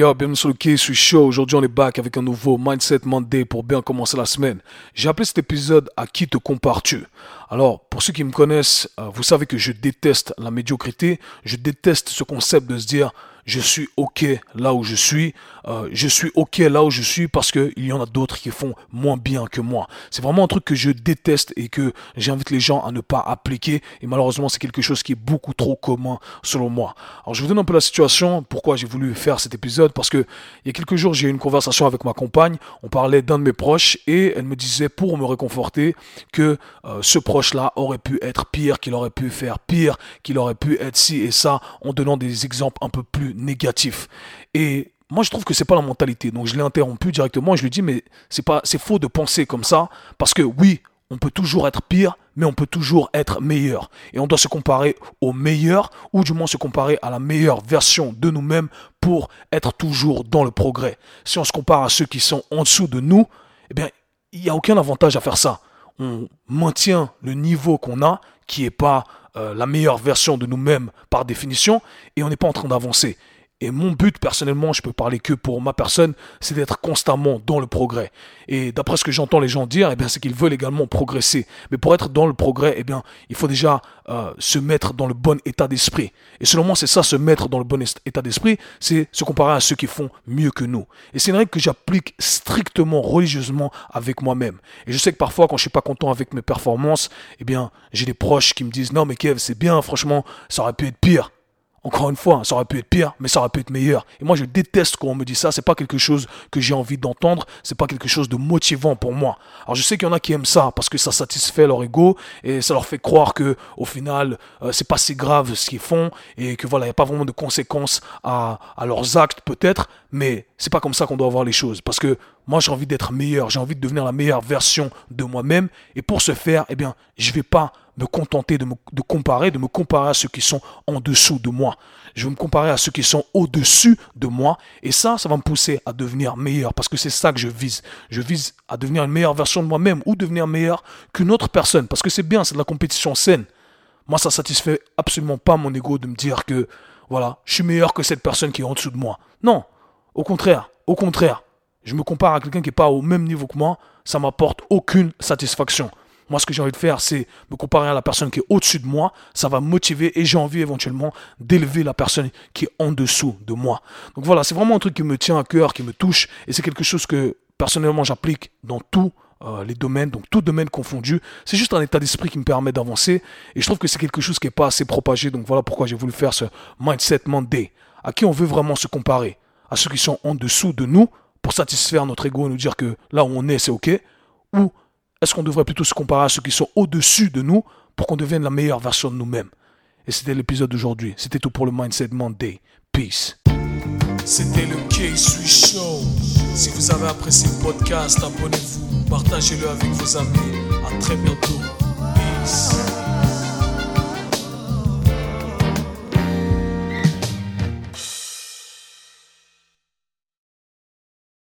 yo, bienvenue sur le K suis Show. Aujourd'hui, on est back avec un nouveau Mindset Monday pour bien commencer la semaine. J'ai appelé cet épisode À qui te compares-tu? Alors, pour ceux qui me connaissent, euh, vous savez que je déteste la médiocrité. Je déteste ce concept de se dire je suis OK là où je suis. Euh, je suis OK là où je suis parce qu'il y en a d'autres qui font moins bien que moi. C'est vraiment un truc que je déteste et que j'invite les gens à ne pas appliquer. Et malheureusement, c'est quelque chose qui est beaucoup trop commun selon moi. Alors, je vous donne un peu la situation, pourquoi j'ai voulu faire cet épisode. Parce que il y a quelques jours, j'ai eu une conversation avec ma compagne. On parlait d'un de mes proches et elle me disait pour me réconforter que euh, ce aurait pu être pire, qu'il aurait pu faire pire, qu'il aurait pu être ci et ça en donnant des exemples un peu plus négatif. Et moi, je trouve que c'est pas la mentalité. Donc, je l'ai interrompu directement. Je lui dis, mais c'est pas, c'est faux de penser comme ça. Parce que oui, on peut toujours être pire, mais on peut toujours être meilleur. Et on doit se comparer au meilleur, ou du moins se comparer à la meilleure version de nous-mêmes pour être toujours dans le progrès. Si on se compare à ceux qui sont en dessous de nous, eh bien, il n'y a aucun avantage à faire ça. On maintient le niveau qu'on a, qui n'est pas euh, la meilleure version de nous-mêmes par définition, et on n'est pas en train d'avancer. Et mon but, personnellement, je peux parler que pour ma personne, c'est d'être constamment dans le progrès. Et d'après ce que j'entends les gens dire, eh bien, c'est qu'ils veulent également progresser. Mais pour être dans le progrès, eh bien, il faut déjà euh, se mettre dans le bon état d'esprit. Et selon moi, c'est ça, se mettre dans le bon état d'esprit, c'est se comparer à ceux qui font mieux que nous. Et c'est une règle que j'applique strictement, religieusement avec moi-même. Et je sais que parfois, quand je suis pas content avec mes performances, eh bien, j'ai des proches qui me disent, non, mais Kev, c'est bien, franchement, ça aurait pu être pire. Encore une fois, ça aurait pu être pire, mais ça aurait pu être meilleur. Et moi, je déteste quand on me dit ça. C'est pas quelque chose que j'ai envie d'entendre. C'est pas quelque chose de motivant pour moi. Alors, je sais qu'il y en a qui aiment ça parce que ça satisfait leur ego et ça leur fait croire que, au final, euh, c'est pas si grave ce qu'ils font et que voilà, il n'y a pas vraiment de conséquences à, à leurs actes peut-être. Mais c'est pas comme ça qu'on doit voir les choses. Parce que moi, j'ai envie d'être meilleur. J'ai envie de devenir la meilleure version de moi-même. Et pour ce faire, eh bien, je vais pas me contenter de me comparer, de me comparer à ceux qui sont en dessous de moi. Je vais me comparer à ceux qui sont au-dessus de moi. Et ça, ça va me pousser à devenir meilleur. Parce que c'est ça que je vise. Je vise à devenir une meilleure version de moi-même ou devenir meilleur qu'une autre personne. Parce que c'est bien, c'est de la compétition saine. Moi, ça satisfait absolument pas mon ego de me dire que, voilà, je suis meilleur que cette personne qui est en dessous de moi. Non. Au contraire. Au contraire. Je me compare à quelqu'un qui n'est pas au même niveau que moi. Ça m'apporte aucune satisfaction. Moi, ce que j'ai envie de faire, c'est me comparer à la personne qui est au-dessus de moi. Ça va me motiver et j'ai envie éventuellement d'élever la personne qui est en dessous de moi. Donc voilà, c'est vraiment un truc qui me tient à cœur, qui me touche et c'est quelque chose que personnellement j'applique dans tous euh, les domaines, donc tout domaine confondu. C'est juste un état d'esprit qui me permet d'avancer et je trouve que c'est quelque chose qui n'est pas assez propagé. Donc voilà pourquoi j'ai voulu faire ce Mindset Monday. À qui on veut vraiment se comparer? À ceux qui sont en dessous de nous pour satisfaire notre ego et nous dire que là où on est, c'est OK? Ou est-ce qu'on devrait plutôt se comparer à ceux qui sont au-dessus de nous pour qu'on devienne la meilleure version de nous-mêmes? Et c'était l'épisode d'aujourd'hui. C'était tout pour le Mindset Monday. Peace. C'était le K-Sui Show. Si vous avez apprécié le podcast, abonnez-vous, partagez-le avec vos amis. À très bientôt. Peace.